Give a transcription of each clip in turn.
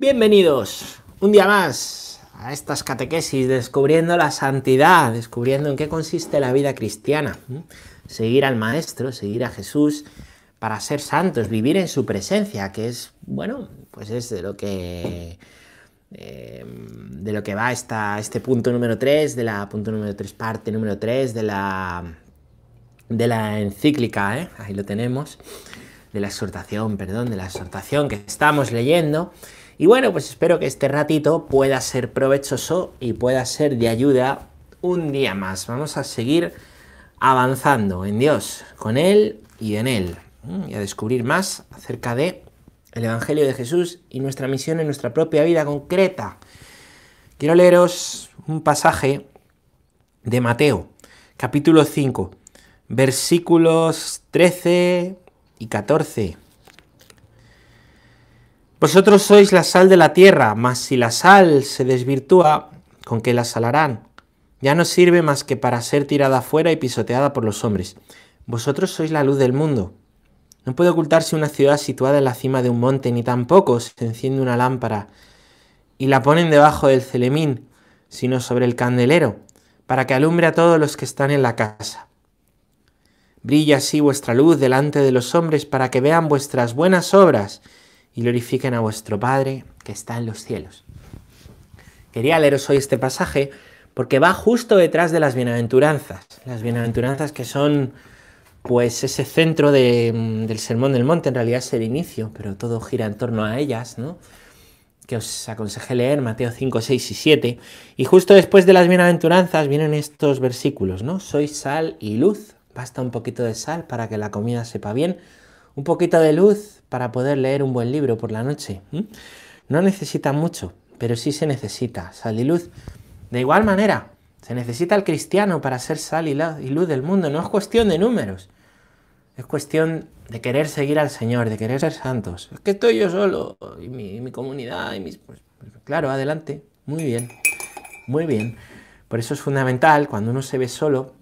Bienvenidos un día más a estas catequesis, descubriendo la santidad, descubriendo en qué consiste la vida cristiana. Seguir al Maestro, seguir a Jesús para ser santos, vivir en su presencia, que es, bueno, pues es de lo que... Eh, de lo que va esta, este punto número 3, de la punto número 3, parte número 3 de la, de la encíclica, ¿eh? ahí lo tenemos, de la exhortación, perdón, de la exhortación que estamos leyendo. Y bueno, pues espero que este ratito pueda ser provechoso y pueda ser de ayuda un día más. Vamos a seguir avanzando en Dios, con Él y en Él, y a descubrir más acerca de el Evangelio de Jesús y nuestra misión en nuestra propia vida concreta. Quiero leeros un pasaje de Mateo, capítulo 5, versículos 13 y 14. Vosotros sois la sal de la tierra, mas si la sal se desvirtúa, ¿con qué la salarán? Ya no sirve más que para ser tirada afuera y pisoteada por los hombres. Vosotros sois la luz del mundo. No puede ocultarse una ciudad situada en la cima de un monte, ni tampoco se enciende una lámpara y la ponen debajo del celemín, sino sobre el candelero, para que alumbre a todos los que están en la casa. Brilla así vuestra luz delante de los hombres para que vean vuestras buenas obras y glorifiquen a vuestro Padre que está en los cielos. Quería leeros hoy este pasaje porque va justo detrás de las bienaventuranzas. Las bienaventuranzas que son pues ese centro de, del Sermón del Monte, en realidad es el inicio, pero todo gira en torno a ellas, ¿no? Que os aconsejé leer, Mateo 5, 6 y 7. Y justo después de las bienaventuranzas vienen estos versículos, ¿no? Sois sal y luz. Basta un poquito de sal para que la comida sepa bien, un poquito de luz para poder leer un buen libro por la noche. No necesita mucho, pero sí se necesita sal y luz. De igual manera, se necesita el cristiano para ser sal y luz del mundo. No es cuestión de números. Es cuestión de querer seguir al Señor, de querer ser santos. Es que estoy yo solo y mi, comunidad y mis... Pues, pues, claro, adelante. Muy bien. Muy bien. Por eso es fundamental cuando uno se ve solo,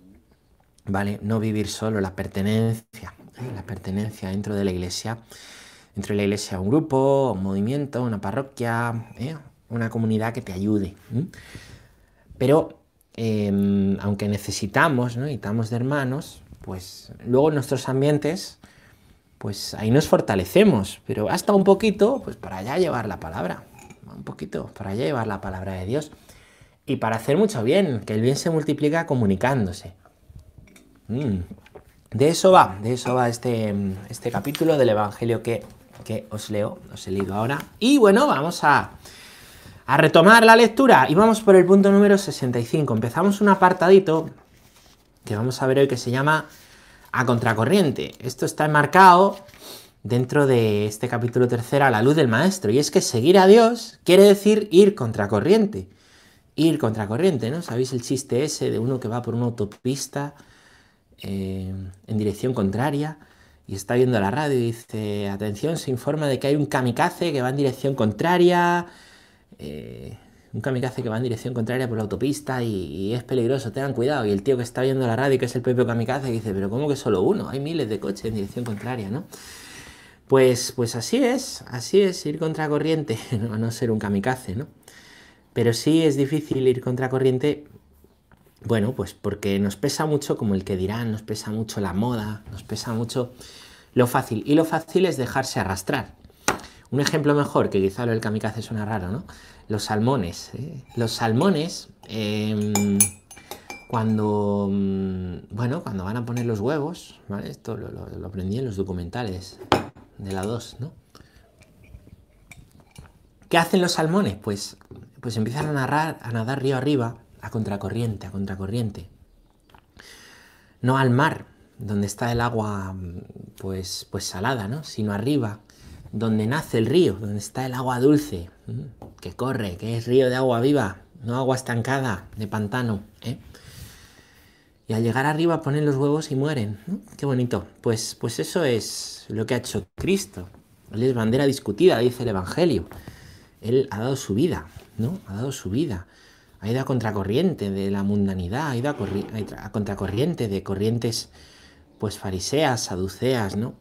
¿vale? No vivir solo, la pertenencia. ¿eh? La pertenencia dentro de la iglesia entre la iglesia un grupo, un movimiento, una parroquia, ¿eh? una comunidad que te ayude. Pero em, aunque necesitamos, ¿no? necesitamos de hermanos, pues luego en nuestros ambientes, pues ahí nos fortalecemos, pero hasta un poquito, pues para allá llevar la palabra, un poquito, para allá llevar la palabra de Dios. Y para hacer mucho bien, que el bien se multiplica comunicándose. Mm. De eso va, de eso va este, este capítulo del Evangelio que que os leo, os he leído ahora. Y bueno, vamos a, a retomar la lectura y vamos por el punto número 65. Empezamos un apartadito que vamos a ver hoy que se llama A Contracorriente. Esto está enmarcado dentro de este capítulo tercero a la luz del maestro. Y es que seguir a Dios quiere decir ir contracorriente. Ir contracorriente, ¿no? ¿Sabéis el chiste ese de uno que va por una autopista eh, en dirección contraria? Y está viendo la radio y dice, atención, se informa de que hay un kamikaze que va en dirección contraria, eh, un kamikaze que va en dirección contraria por la autopista y, es peligroso, tengan cuidado. Y el tío que está viendo la radio, que es el propio kamikaze, dice, pero ¿cómo que solo uno? Hay miles de coches en dirección contraria, ¿no? Pues, pues así es, así es, ir contracorriente, a no ser un kamikaze, ¿no? Pero sí es difícil ir contracorriente bueno, pues porque nos pesa mucho, como el que dirán, nos pesa mucho la moda, nos pesa mucho lo fácil. Y lo fácil es dejarse arrastrar. Un ejemplo mejor, que quizá lo del kamikaze suena raro, ¿no? Los salmones. ¿eh? Los salmones, em, cuando, mm, bueno, cuando van a poner los huevos, ¿vale? Esto lo, aprendí en los documentales de la 2, ¿no? ¿Qué hacen los salmones? Pues, pues empiezan a, a nadar río arriba a contracorriente, a contracorriente. No al mar, donde está el agua pues, pues salada, ¿no? sino arriba, donde nace el río, donde está el agua dulce, que corre, que es río de agua viva, no agua estancada de pantano. ¿eh? Y al llegar arriba ponen los huevos y mueren. Qué bonito. Pues, pues eso es lo que ha hecho Cristo. Él es bandera discutida, dice el Evangelio. Él ha dado su vida, ¿no? Ha dado su vida ha ido a contracorriente de la mundanidad, ha ido a, contracorriente de corrientes pues fariseas, saduceas, ¿no?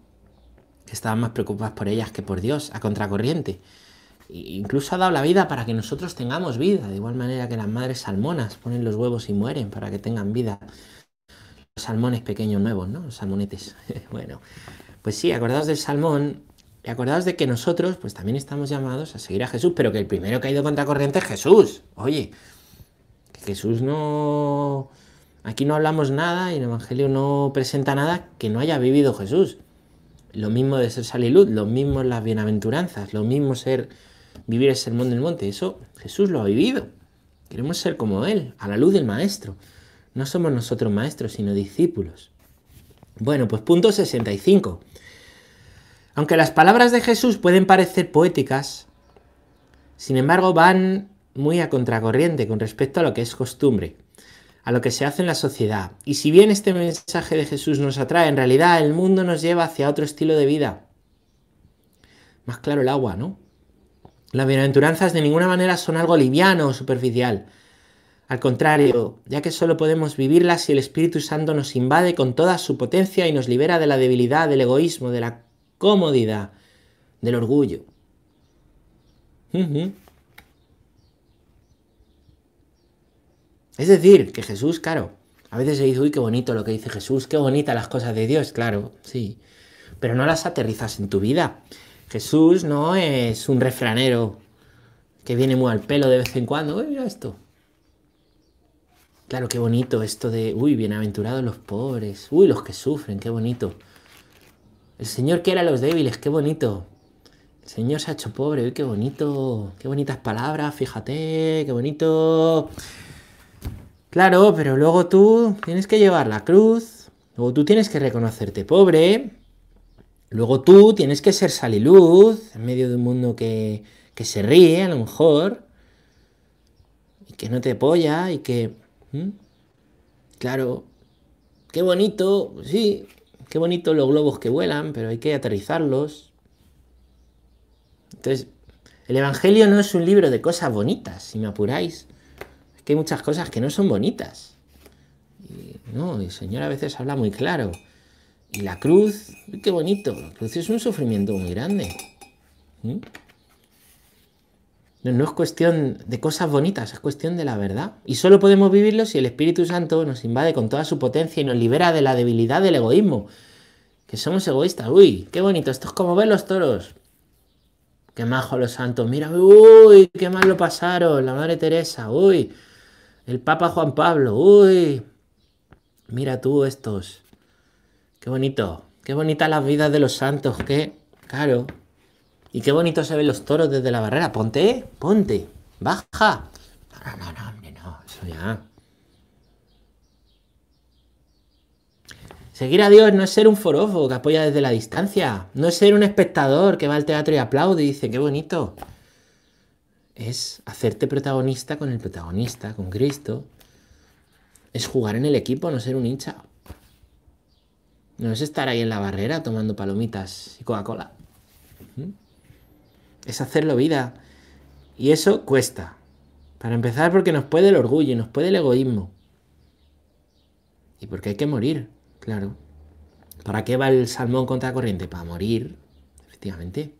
Que estaban más preocupadas por ellas que por Dios, a contracorriente. incluso ha dado la vida para que nosotros tengamos vida, de igual manera que las madres salmonas ponen los huevos y mueren para que tengan vida. Los salmones pequeños nuevos, ¿no? Los salmonetes. bueno, pues sí, acordaos del salmón y acordaos de que nosotros, pues también estamos llamados a seguir a Jesús, pero que el primero que ha ido contra corriente es Jesús. Oye, Jesús no... Aquí no hablamos nada y el Evangelio no presenta nada que no haya vivido Jesús. Lo mismo de ser sal y luz, lo mismo las bienaventuranzas, lo mismo ser vivir el sermón del monte. Eso Jesús lo ha vivido. Queremos ser como Él, a la luz del Maestro. No somos nosotros maestros, sino discípulos. Bueno, pues punto 65. Aunque las palabras de Jesús pueden parecer poéticas, sin embargo van muy a contracorriente con respecto a lo que es costumbre, a lo que se hace en la sociedad. Y si bien este mensaje de Jesús nos atrae, en realidad el mundo nos lleva hacia otro estilo de vida. Más claro el agua, ¿no? Las bienaventuranzas de ninguna manera son algo liviano o superficial. Al contrario, ya que solo podemos vivirlas si el Espíritu Santo nos invade con toda su potencia y nos libera de la debilidad, del egoísmo, de la comodidad, del orgullo. Es decir, que Jesús, claro, a veces se dice, uy, qué bonito lo que dice Jesús, qué bonitas las cosas de Dios, claro, sí, pero no las aterrizas en tu vida. Jesús no es un refranero que viene muy al pelo de vez en cuando. Uy, mira esto. Claro, qué bonito esto de, uy, bienaventurados los pobres, uy, los que sufren, qué bonito. El Señor quiere a los débiles, qué bonito. El Señor se ha hecho pobre, uy, qué bonito, qué bonitas palabras, fíjate, qué bonito. Claro, pero luego tú tienes que llevar la cruz, luego tú tienes que reconocerte pobre, Luego tú tienes que ser sal y luz en medio de un mundo que, se ríe, a lo mejor, y que no te apoya, y que... Claro, qué bonito, sí, qué bonito los globos que vuelan, pero hay que aterrizarlos. Entonces, el Evangelio no es un libro de cosas bonitas, si me apuráis. Que hay muchas cosas que no son bonitas. No, el Señor a veces habla muy claro. Y la cruz, qué bonito, la cruz es un sufrimiento muy grande. ¿Mm? No, es cuestión de cosas bonitas, es cuestión de la verdad. Y solo podemos vivirlo si el Espíritu Santo nos invade con toda su potencia y nos libera de la debilidad del egoísmo. Que somos egoístas. Uy, qué bonito, esto es como ver los toros. Qué majo los santos. Mira, uy, qué mal lo pasaron. La Madre Teresa, uy. El Papa Juan Pablo, uy. Mira tú estos. Qué bonito. Qué bonitas las vidas de los santos. Qué caro. Y qué bonito se ven los toros desde la barrera. Ponte, ponte. Baja. No, no, no, hombre, no. Eso ya. Seguir a Dios no es ser un forofo que apoya desde la distancia. No es ser un espectador que va al teatro y aplaude y dice, qué bonito. Es hacerte protagonista con el protagonista, con Cristo. Es jugar en el equipo, no ser un hincha. No es estar ahí en la barrera tomando palomitas y Coca-Cola. ¿Mm? Es hacerlo vida. Y eso cuesta. Para empezar porque nos puede el orgullo nos puede el egoísmo. Y porque hay que morir, claro. ¿Para qué va el salmón contra corriente? Para morir, efectivamente.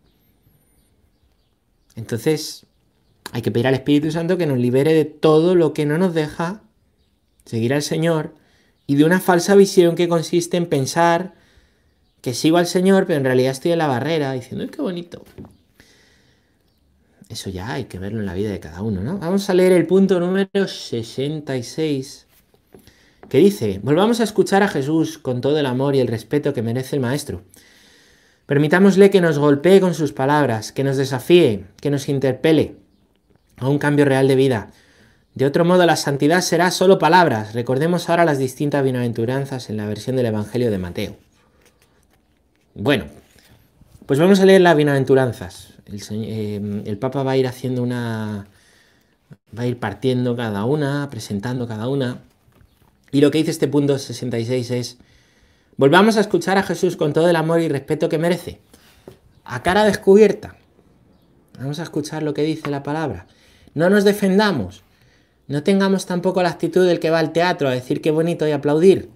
Entonces, hay que pedir al Espíritu Santo que nos libere de todo lo que no nos deja seguir al Señor y de una falsa visión que consiste en pensar que sigo al Señor, pero en realidad estoy en la barrera diciendo, ¡ay, qué bonito! Eso ya hay que verlo en la vida de cada uno, ¿no? Vamos a leer el punto número 66, que dice, volvamos a escuchar a Jesús con todo el amor y el respeto que merece el Maestro. Permitámosle que nos golpee con sus palabras, que nos desafíe, que nos interpele a un cambio real de vida de otro modo, la santidad será solo palabras. Recordemos ahora las distintas bienaventuranzas en la versión del Evangelio de Mateo. Bueno, pues vamos a leer las bienaventuranzas. El, eh, el Papa va a ir haciendo una... va a ir partiendo cada una, presentando cada una. Y lo que dice este punto 66 es, volvamos a escuchar a Jesús con todo el amor y respeto que merece. A cara descubierta. Vamos a escuchar lo que dice la palabra. No nos defendamos. No tengamos tampoco la actitud del que va al teatro a decir qué bonito y aplaudir.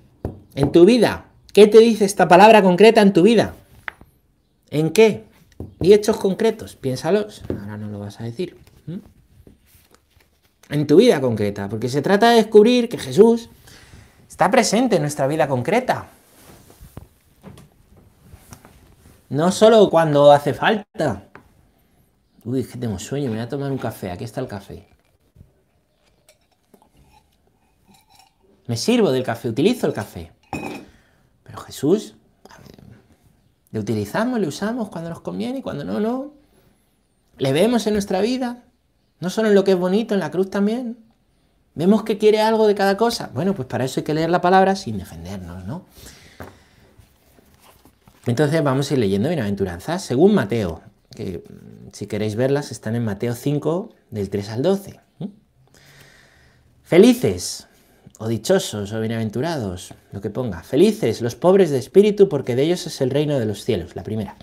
En tu vida, ¿qué te dice esta palabra concreta en tu vida? ¿En qué? Y hechos concretos, piénsalos, ahora no lo vas a decir. En tu vida concreta, porque se trata de descubrir que Jesús está presente en nuestra vida concreta. No solo cuando hace falta. Uy, es que tengo sueño, me voy a tomar un café. Aquí está el café. Me sirvo del café, utilizo el café. Pero Jesús, le utilizamos, le usamos cuando nos conviene y cuando no, no. Le vemos en nuestra vida, no solo en lo que es bonito, en la cruz también. Vemos que quiere algo de cada cosa. Bueno, pues para eso hay que leer la palabra sin defendernos, ¿no? Entonces vamos a ir leyendo bienaventuranzas según Mateo, que si queréis verlas están en Mateo 5 del 3 al 12. Felices o dichosos o bienaventurados, lo que ponga. Felices los pobres de espíritu porque de ellos es el reino de los cielos, la primera.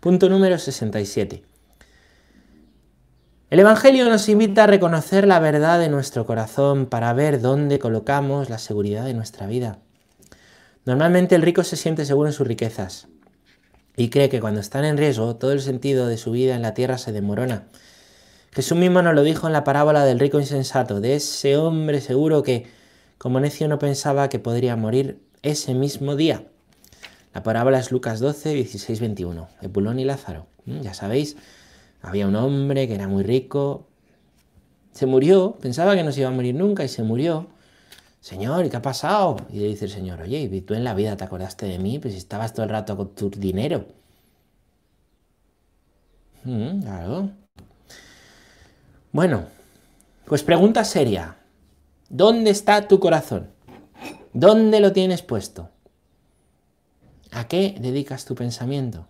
Punto número 67. El Evangelio nos invita a reconocer la verdad de nuestro corazón para ver dónde colocamos la seguridad de nuestra vida. Normalmente el rico se siente seguro en sus riquezas y cree que cuando están en riesgo todo el sentido de su vida en la tierra se demorona. Jesús mismo nos lo dijo en la parábola del rico insensato, de ese hombre seguro que, como necio, no pensaba que podría morir ese mismo día. La parábola es Lucas 12, 16, 21, Epulón y Lázaro. Mm, ya sabéis, había un hombre que era muy rico, se murió, pensaba que no se iba a morir nunca y se murió. Señor, ¿y qué ha pasado? Y le dice el Señor, oye, ¿y tú en la vida te acordaste de mí? Pues estabas todo el rato con tu dinero. Mm, claro. Bueno, pues pregunta seria. ¿Dónde está tu corazón? ¿Dónde lo tienes puesto? ¿A qué dedicas tu pensamiento?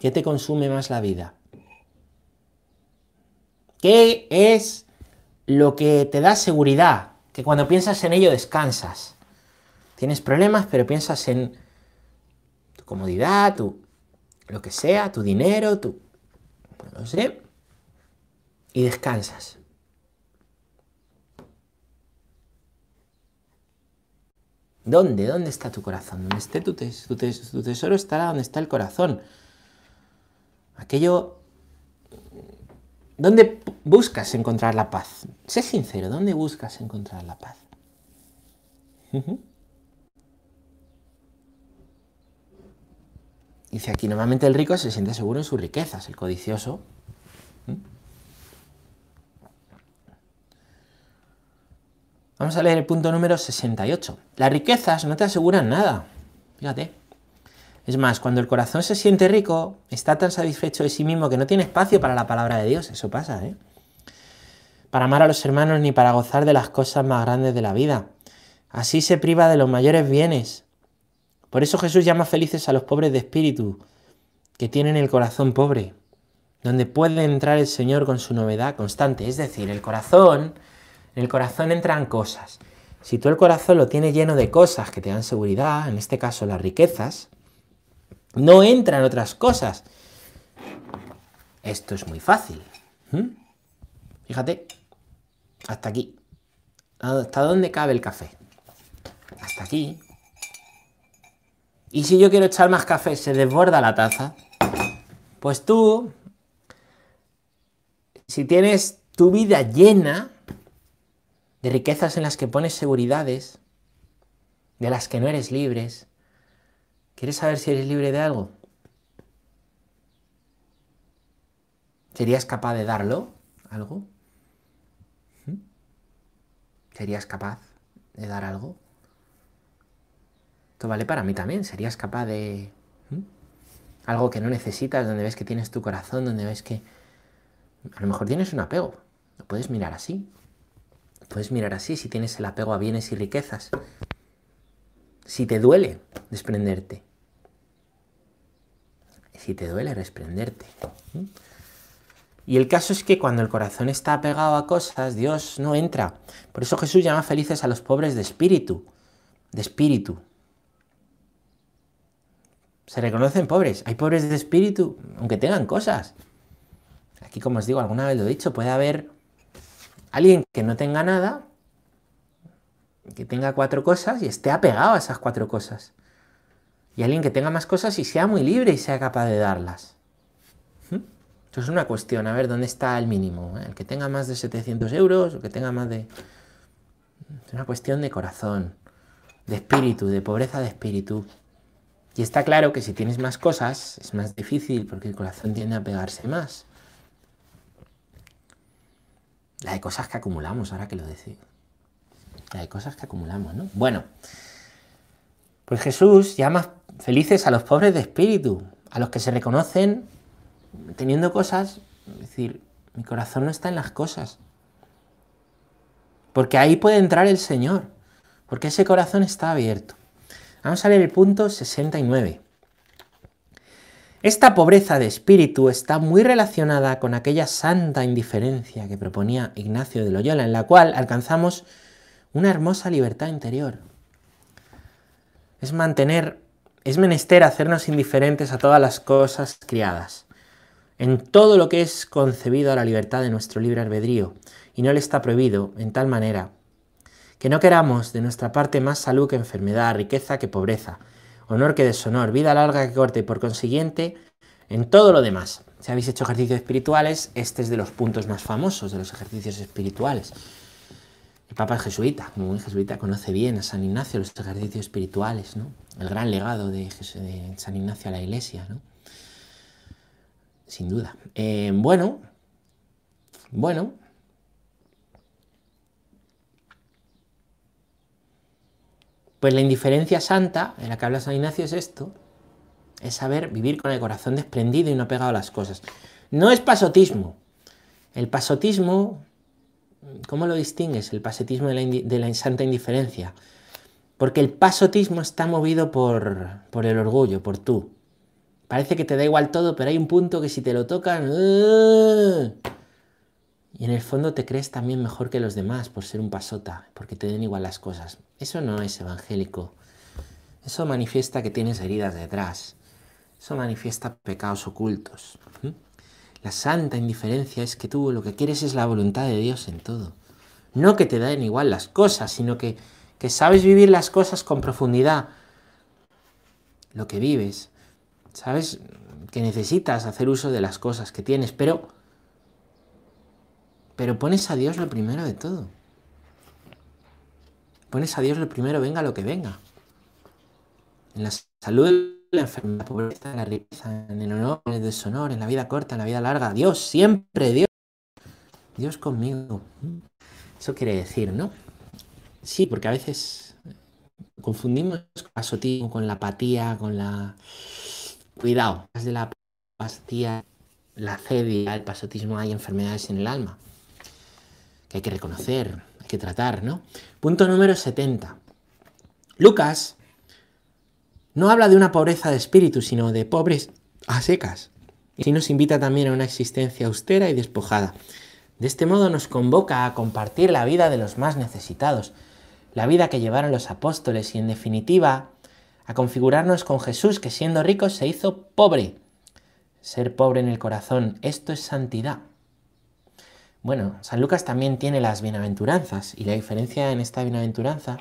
¿Qué te consume más la vida? ¿Qué es lo que te da seguridad? Que cuando piensas en ello descansas. Tienes problemas, pero piensas en tu comodidad, tu lo que sea, tu dinero, tu no sé, y descansas. ¿Dónde? ¿Dónde está tu corazón? Donde esté tu, tu tesoro estará donde está el corazón. Aquello ¿Dónde buscas encontrar la paz? Sé sincero, ¿dónde buscas encontrar la paz? Dice aquí, normalmente el rico se siente seguro en sus riquezas, el codicioso. Vamos a leer el punto número 68. Las riquezas no te aseguran nada. Fíjate. Es más, cuando el corazón se siente rico, está tan satisfecho de sí mismo que no tiene espacio para la palabra de Dios. Eso pasa, ¿eh? Para amar a los hermanos ni para gozar de las cosas más grandes de la vida. Así se priva de los mayores bienes. Por eso Jesús llama felices a los pobres de espíritu, que tienen el corazón pobre, donde puede entrar el Señor con su novedad constante. Es decir, el corazón, en el corazón entran cosas. Si tú el corazón lo tienes lleno de cosas que te dan seguridad, en este caso las riquezas, no entran otras cosas. Esto es muy fácil. Fíjate, hasta aquí. ¿Hasta dónde cabe el café? Hasta aquí. Y si yo quiero echar más café, se desborda la taza. Pues tú, si tienes tu vida llena de riquezas en las que pones seguridades, de las que no eres libres, ¿Quieres saber si eres libre de algo? ¿Serías capaz de darlo? ¿Algo? ¿Mm? ¿Serías capaz de dar algo? Esto vale para mí también. ¿Serías capaz de... ¿Mm? Algo que no necesitas, donde ves que tienes tu corazón, donde ves que... A lo mejor tienes un apego. Lo puedes mirar así. Puedes mirar así si tienes el apego a bienes y riquezas si te duele desprenderte. Si te duele desprenderte. Y el caso es que cuando el corazón está apegado a cosas, Dios no entra. Por eso Jesús llama felices a los pobres de espíritu. De espíritu. Se reconocen pobres. Hay pobres de espíritu, aunque tengan cosas. Aquí, como os digo, alguna vez lo he dicho, puede haber alguien que no tenga nada, que tenga cuatro cosas y esté apegado a esas cuatro cosas. y alguien que tenga más cosas y sea muy libre y sea capaz de darlas. ¿Mm? Esto es una cuestión, a ver dónde está el mínimo. ¿eh? El que tenga más de 700 euros, o que tenga más de... Es una cuestión de corazón, de espíritu, de pobreza de espíritu. Y está claro que si tienes más cosas es más difícil porque el corazón tiende a pegarse más. La de cosas que acumulamos, ahora que lo decís. De cosas que acumulamos, ¿no? Bueno, pues Jesús llama felices a los pobres de espíritu, a los que se reconocen teniendo cosas, es decir, mi corazón no está en las cosas. Porque ahí puede entrar el Señor, porque ese corazón está abierto. Vamos a leer el punto 69. Esta pobreza de espíritu está muy relacionada con aquella santa indiferencia que proponía Ignacio de Loyola, en la cual alcanzamos una hermosa libertad interior. Es mantener, es menester hacernos indiferentes a todas las cosas criadas, en todo lo que es concebido a la libertad de nuestro libre albedrío, y no le está prohibido en tal manera que no queramos de nuestra parte más salud que enfermedad, riqueza que pobreza, honor que deshonor, vida larga que corte y por consiguiente en todo lo demás. Si habéis hecho ejercicios espirituales, este es de los puntos más famosos de los ejercicios espirituales. El Papa es jesuita, como un jesuita conoce bien a San Ignacio los ejercicios espirituales, ¿no? El gran legado de, San Ignacio a la Iglesia, ¿no? Sin duda. Eh, bueno, bueno. Pues la indiferencia santa, de la que habla San Ignacio, es esto, es saber vivir con el corazón desprendido y no pegado a las cosas. No es pasotismo. El pasotismo, ¿cómo lo distingues? El pasotismo de la, santa indiferencia. Porque el pasotismo está movido por, por, el orgullo, por tú. Parece que te da igual todo, pero hay un punto que si te lo tocan... ¡ah! Y en el fondo te crees también mejor que los demás por ser un pasota, porque te den igual las cosas. Eso no es evangélico. Eso manifiesta que tienes heridas detrás. Eso manifiesta pecados ocultos. La santa indiferencia es que tú lo que quieres es la voluntad de Dios en todo. No que te den igual las cosas, sino que, que sabes vivir las cosas con profundidad. Lo que vives. Sabes que necesitas hacer uso de las cosas que tienes, pero, pero pones a Dios lo primero de todo. Pones a Dios lo primero, venga lo que venga. En la salud la enfermedad, la pobreza, la riqueza, en el honor, en el deshonor, en la vida corta, en la vida larga. Dios, siempre Dios. Dios conmigo. Eso quiere decir, ¿no? Sí, porque a veces confundimos pasotismo con la apatía, con la... Cuidado, de la apatía, la cedia, el pasotismo, hay enfermedades en el alma que hay que reconocer, hay que tratar, ¿no? Punto número 70. Lucas no habla de una pobreza de espíritu, sino de pobres a secas. Y nos invita también a una existencia austera y despojada. De este modo nos convoca a compartir la vida de los más necesitados, la vida que llevaron los apóstoles y en definitiva a configurarnos con Jesús que siendo rico se hizo pobre. Ser pobre en el corazón, esto es santidad. Bueno, San Lucas también tiene las bienaventuranzas y la diferencia en esta bienaventuranza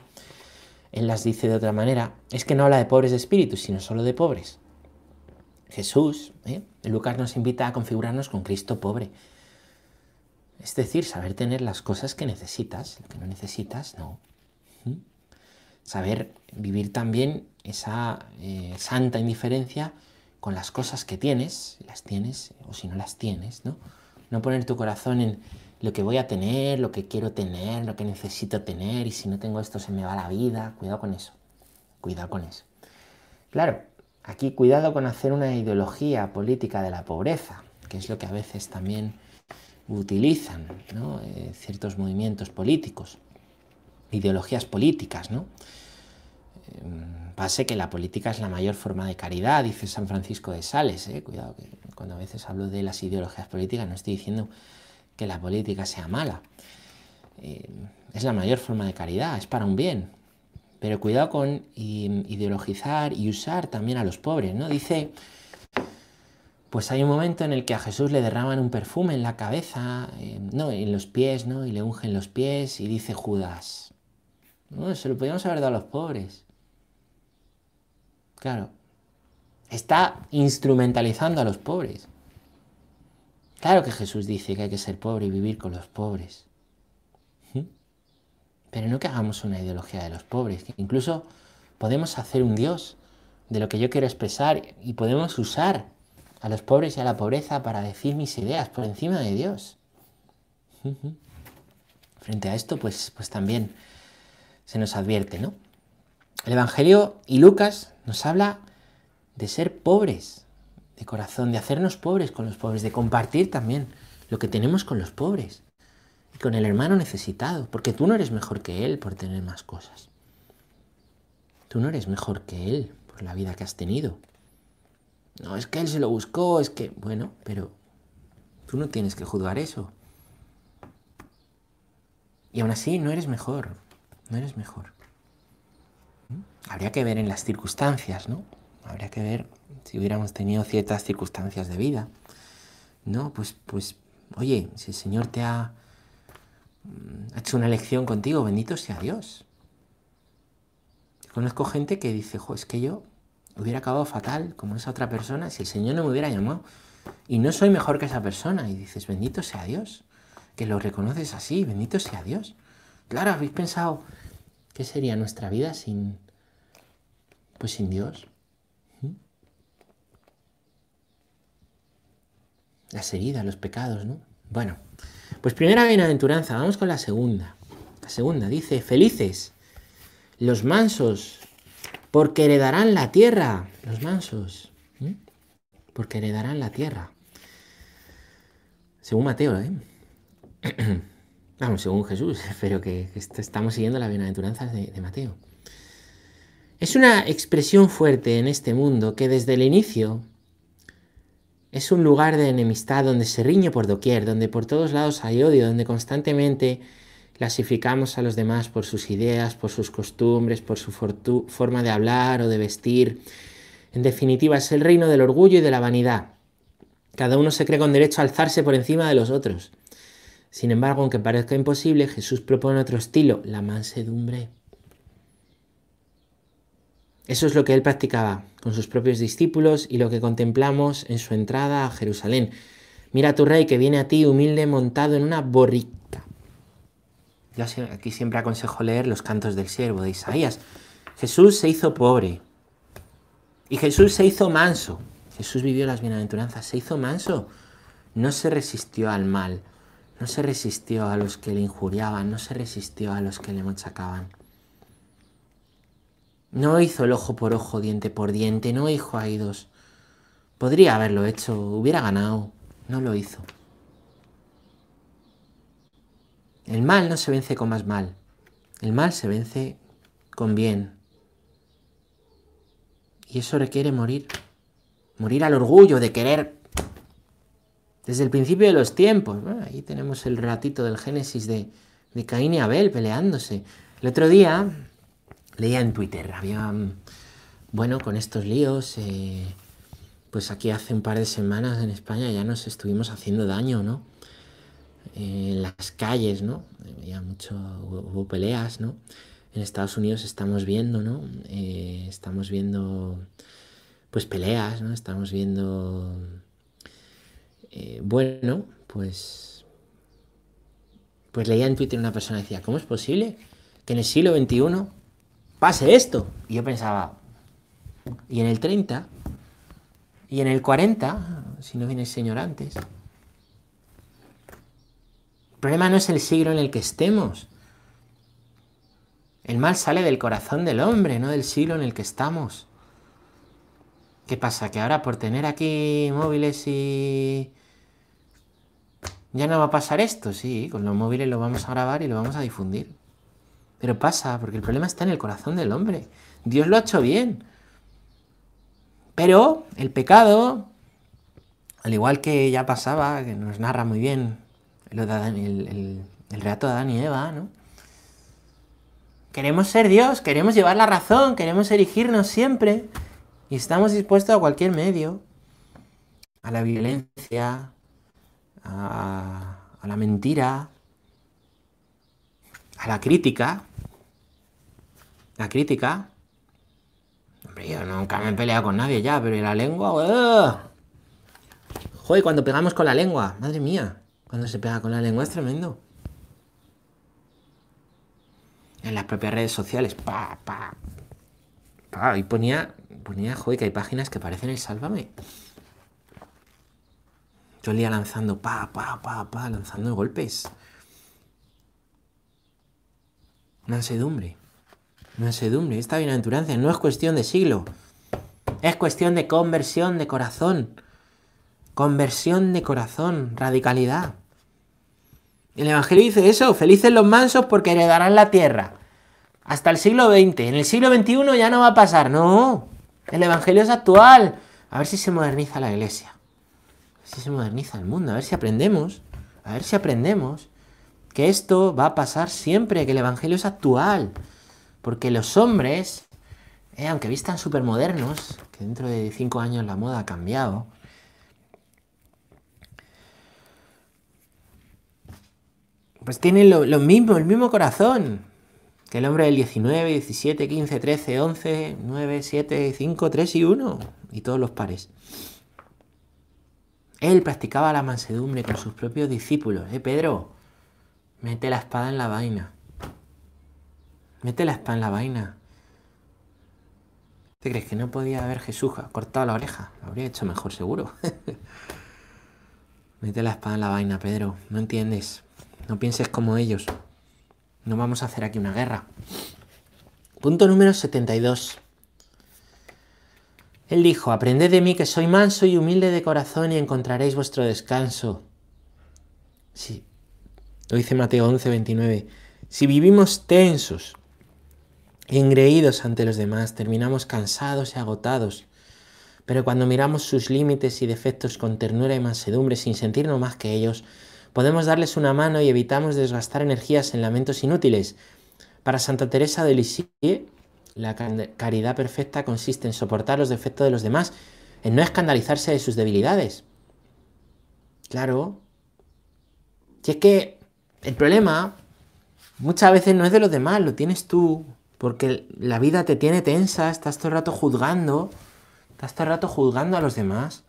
él las dice de otra manera, es que no habla de pobres de espíritu, sino solo de pobres. Jesús, ¿eh? Lucas nos invita a configurarnos con Cristo pobre. Es decir, saber tener las cosas que necesitas, lo que no necesitas, no. Saber vivir también esa eh, santa indiferencia con las cosas que tienes, las tienes o si no las tienes, ¿no? No poner tu corazón en lo que voy a tener, lo que quiero tener, lo que necesito tener, y si no tengo esto se me va la vida. Cuidado con eso. Cuidado con eso. Claro, aquí cuidado con hacer una ideología política de la pobreza, que es lo que a veces también utilizan eh, ciertos movimientos políticos, ideologías políticas, ¿no? Em, pase que la política es la mayor forma de caridad, dice San Francisco de Sales. ¿eh? Cuidado, que cuando a veces hablo de las ideologías políticas no estoy diciendo que la política sea mala. Eh, es la mayor forma de caridad, es para un bien. Pero cuidado con ideologizar y usar también a los pobres, ¿no? Dice, pues hay un momento en el que a Jesús le derraman un perfume en la cabeza, eh, no, en los pies, ¿no? Y le ungen los pies y dice Judas, no, se lo podíamos haber dado a los pobres. Claro, está instrumentalizando a los pobres. Claro que Jesús dice que hay que ser pobre y vivir con los pobres. ¿Mm? Pero no que hagamos una ideología de los pobres, que incluso podemos hacer un Dios de lo que yo quiero expresar y podemos usar a los pobres y a la pobreza para decir mis ideas por encima de Dios. Frente a esto, pues, pues también se nos advierte, ¿no? El Evangelio y Lucas nos habla de ser pobres de corazón, de hacernos pobres con los pobres, de compartir también lo que tenemos con los pobres y con el hermano necesitado, porque tú no eres mejor que él por tener más cosas. Tú no eres mejor que él por la vida que has tenido. No, es que él se lo buscó, es que, bueno, pero tú no tienes que juzgar eso. Y aún así no eres mejor, no eres mejor. Habría que ver en las circunstancias, ¿no? Habría que ver si hubiéramos tenido ciertas circunstancias de vida. No, pues, pues, oye, si el Señor te ha, mm, hecho una elección contigo, bendito sea Dios. Conozco gente que dice, jo, es que yo hubiera acabado fatal como esa otra persona si el Señor no me hubiera llamado. Y no soy mejor que esa persona. Y dices, bendito sea Dios. Que lo reconoces así, bendito sea Dios. Claro, habéis pensado qué sería nuestra vida sin, pues sin Dios. Las heridas, los pecados, ¿no? Bueno, pues primera bienaventuranza, vamos con la segunda. La segunda dice, felices los mansos, porque heredarán la tierra. Los mansos, porque heredarán la tierra. Según Mateo, ¿eh? Vamos, según Jesús, pero que, estamos siguiendo la bienaventuranza de, Mateo. Es una expresión fuerte en este mundo que desde el inicio es un lugar de enemistad donde se riñe por doquier, donde por todos lados hay odio, donde constantemente clasificamos a los demás por sus ideas, por sus costumbres, por su forma de hablar o de vestir. En definitiva, es el reino del orgullo y de la vanidad. Cada uno se cree con derecho a alzarse por encima de los otros. Sin embargo, aunque parezca imposible, Jesús propone otro estilo, la mansedumbre. Eso es lo que él practicaba con sus propios discípulos y lo que contemplamos en su entrada a Jerusalén. Mira a tu rey que viene a ti humilde montado en una borrica. Yo aquí siempre aconsejo leer los cantos del siervo de Isaías. Jesús se hizo pobre y Jesús se hizo manso. Jesús vivió las bienaventuranzas, se hizo manso. No se resistió al mal, no se resistió a los que le injuriaban, no se resistió a los que le machacaban. No hizo el ojo por ojo, diente por diente, no hizo dos. Podría haberlo hecho, hubiera ganado. No lo hizo. El mal no se vence con más mal. El mal se vence con bien. Y eso requiere morir. Morir al orgullo de querer. Desde el principio de los tiempos. ahí tenemos el ratito del Génesis de, de Caín y Abel peleándose. El otro día leía en Twitter, había, mm, bueno, con estos líos, eh, pues aquí hace un par de semanas en España ya nos estuvimos haciendo daño, ¿no? en las calles, ¿no? Había mucho, hubo, peleas, ¿no? En Estados Unidos estamos viendo, ¿no? Eh, estamos viendo, pues peleas, ¿no? Estamos viendo, eh, bueno, pues, pues leía en Twitter una persona que decía, ¿cómo es posible que en el siglo XXI pase esto. Y yo pensaba, y en el 30, y en el 40, si no viene el Señor antes. El problema no es el siglo en el que estemos. El mal sale del corazón del hombre, no del siglo en el que estamos. ¿Qué pasa? Que ahora por tener aquí móviles y... Ya no va a pasar esto, sí, con los móviles lo vamos a grabar y lo vamos a difundir. Pero pasa, porque el problema está en el corazón del hombre. Dios lo ha hecho bien. Pero el pecado, al igual que ya pasaba, que nos narra muy bien el, el, el relato de Adán y Eva, ¿no? Queremos ser Dios, queremos llevar la razón, queremos erigirnos siempre y estamos dispuestos a cualquier medio, a la violencia, a, a la mentira, a la crítica, la crítica, Hombre, yo nunca me he peleado con nadie ya, pero ¿y la lengua? Joder, cuando pegamos con la lengua, madre mía, cuando se pega con la lengua es tremendo. En las propias redes sociales, pa, pa, pa, y ponía, ponía, joder, que hay páginas que parecen el Sálvame. Yo el lanzando, pa, pa, pa, pa, lanzando golpes. Una. Una sedumbre. Esta bienaventuranza no es cuestión de siglo. Es cuestión de conversión de corazón. Conversión de corazón. Radicalidad. El Evangelio dice eso. Felices los mansos porque heredarán la tierra. Hasta el siglo XX. En el siglo XXI ya no va a pasar. No. El Evangelio es actual. A ver si se moderniza la iglesia. A ver si se moderniza el mundo. A ver si aprendemos. A ver si aprendemos que esto va a pasar siempre, que el Evangelio es actual. Porque los hombres, eh, aunque vistan súper modernos, que dentro de cinco años la moda ha cambiado, pues tienen lo, mismo, el mismo corazón que el hombre del 19, 17, 15, 13, 11, 9, 7, 5, 3 y 1, y todos los pares. Él practicaba la mansedumbre con sus propios discípulos. ¿Eh, Pedro? Mete la espada en la vaina. Mete la espada en la vaina. ¿Te crees que no podía haber Jesús cortado la oreja? Lo habría hecho mejor, seguro. Mete la espada en la vaina, Pedro. No entiendes. No pienses como ellos. No vamos a hacer aquí una guerra. Punto número 72. Él dijo, aprended de mí que soy manso y humilde de corazón y encontraréis vuestro descanso. Sí, lo dice Mateo 11, 29. Si vivimos tensos engreídos ante los demás, terminamos cansados y agotados. Pero cuando miramos sus límites y defectos con ternura y mansedumbre sin sentirnos más que ellos, podemos darles una mano y evitamos desgastar energías en lamentos inútiles. Para Santa Teresa de Lisieux, la caridad perfecta consiste en soportar los defectos de los demás, en no escandalizarse de sus debilidades. Claro. Si es que el problema muchas veces no es de los demás, lo tienes tú, porque la vida te tiene tensa, estás todo el rato juzgando, estás todo el rato juzgando a los demás,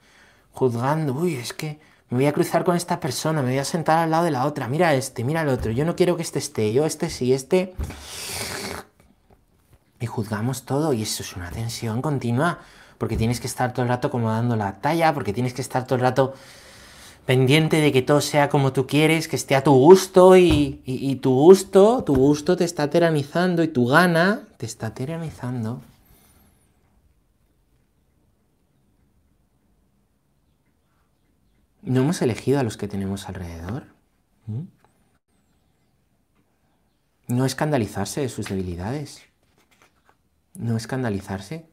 juzgando, uy, es que me voy a cruzar con esta persona, me voy a sentar al lado de la otra, mira este, mira el otro, yo no quiero que este esté, yo este sí, este... Y juzgamos todo y eso es una tensión continua, porque tienes que estar todo el rato como dando la talla, porque tienes que estar todo el rato pendiente de que todo sea como tú quieres, que esté a tu gusto y, tu gusto, tu gusto te está tiranizando y tu gana te está tiranizando. ¿No hemos elegido a los que tenemos alrededor? No escandalizarse de sus debilidades. No escandalizarse.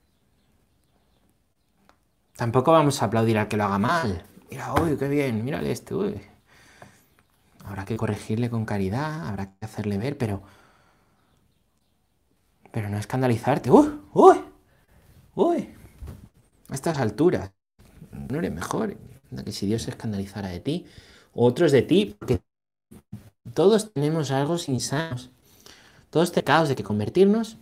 Tampoco vamos a aplaudir al que lo haga mal. Mira, uy, qué bien, mírale este, uy. Habrá que corregirle con caridad, habrá que hacerle ver, pero. Pero no escandalizarte. ¡Uy! ¡Uy! ¡Uy! A estas alturas. No eres mejor. Que si Dios se escandalizara de ti, otros de ti, porque todos tenemos rasgos insanos. Todos pecados de que convertirnos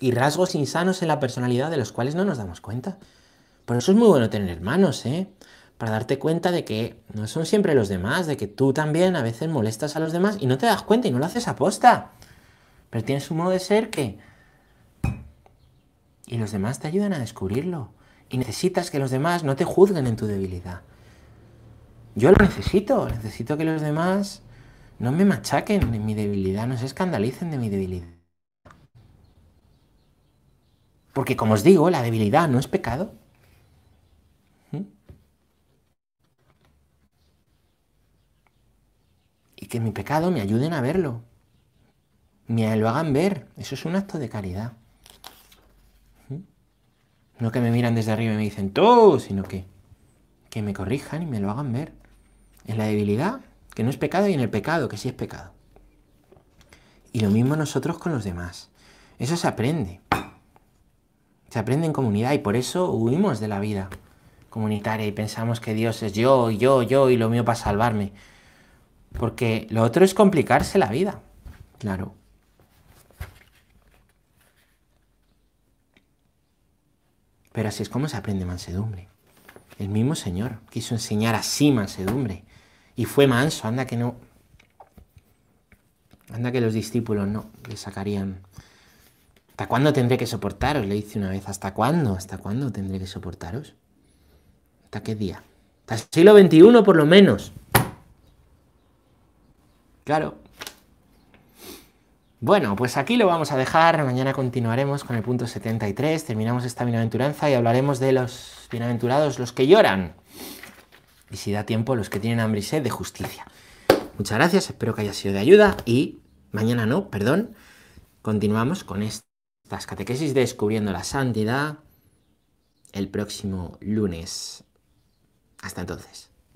y rasgos insanos en la personalidad de los cuales no nos damos cuenta. Por eso es muy bueno tener hermanos, ¿eh? Para darte cuenta de que no son siempre los demás, de que tú también a veces molestas a los demás y no te das cuenta y no lo haces aposta. Pero tienes un modo de ser que... Y los demás te ayudan a descubrirlo. Y necesitas que los demás no te juzguen en tu debilidad. Yo lo necesito, necesito que los demás no me machaquen en mi debilidad, no se escandalicen de mi debilidad. Porque como os digo, la debilidad no es pecado. Que mi pecado me ayuden a verlo, me lo hagan ver. Eso es un acto de caridad. ¿Mm? No que me miran desde arriba y me dicen tú, sino que, que me corrijan y me lo hagan ver. En la debilidad, que no es pecado, y en el pecado, que sí es pecado. Y lo mismo nosotros con los demás. Eso se aprende. Se aprende en comunidad y por eso huimos de la vida comunitaria y pensamos que Dios es yo, yo, yo y lo mío para salvarme. Porque lo otro es complicarse la vida. Claro. Pero así es como se aprende mansedumbre. El mismo Señor quiso enseñar así mansedumbre. Y fue manso, anda que no. Anda que los discípulos no le sacarían. ¿Hasta cuándo tendré que soportaros? Le dice una vez. ¿Hasta cuándo? ¿Hasta cuándo tendré que soportaros? ¿Hasta qué día? Hasta el siglo XXI por lo menos. Claro. Bueno, pues aquí lo vamos a dejar. Mañana continuaremos con el punto 73. Terminamos esta bienaventuranza y hablaremos de los bienaventurados, los que lloran. Y si da tiempo, los que tienen hambre y sed de justicia. Muchas gracias, espero que haya sido de ayuda y mañana no, perdón. Continuamos con estas catequesis de descubriendo la santidad el próximo lunes. Hasta entonces.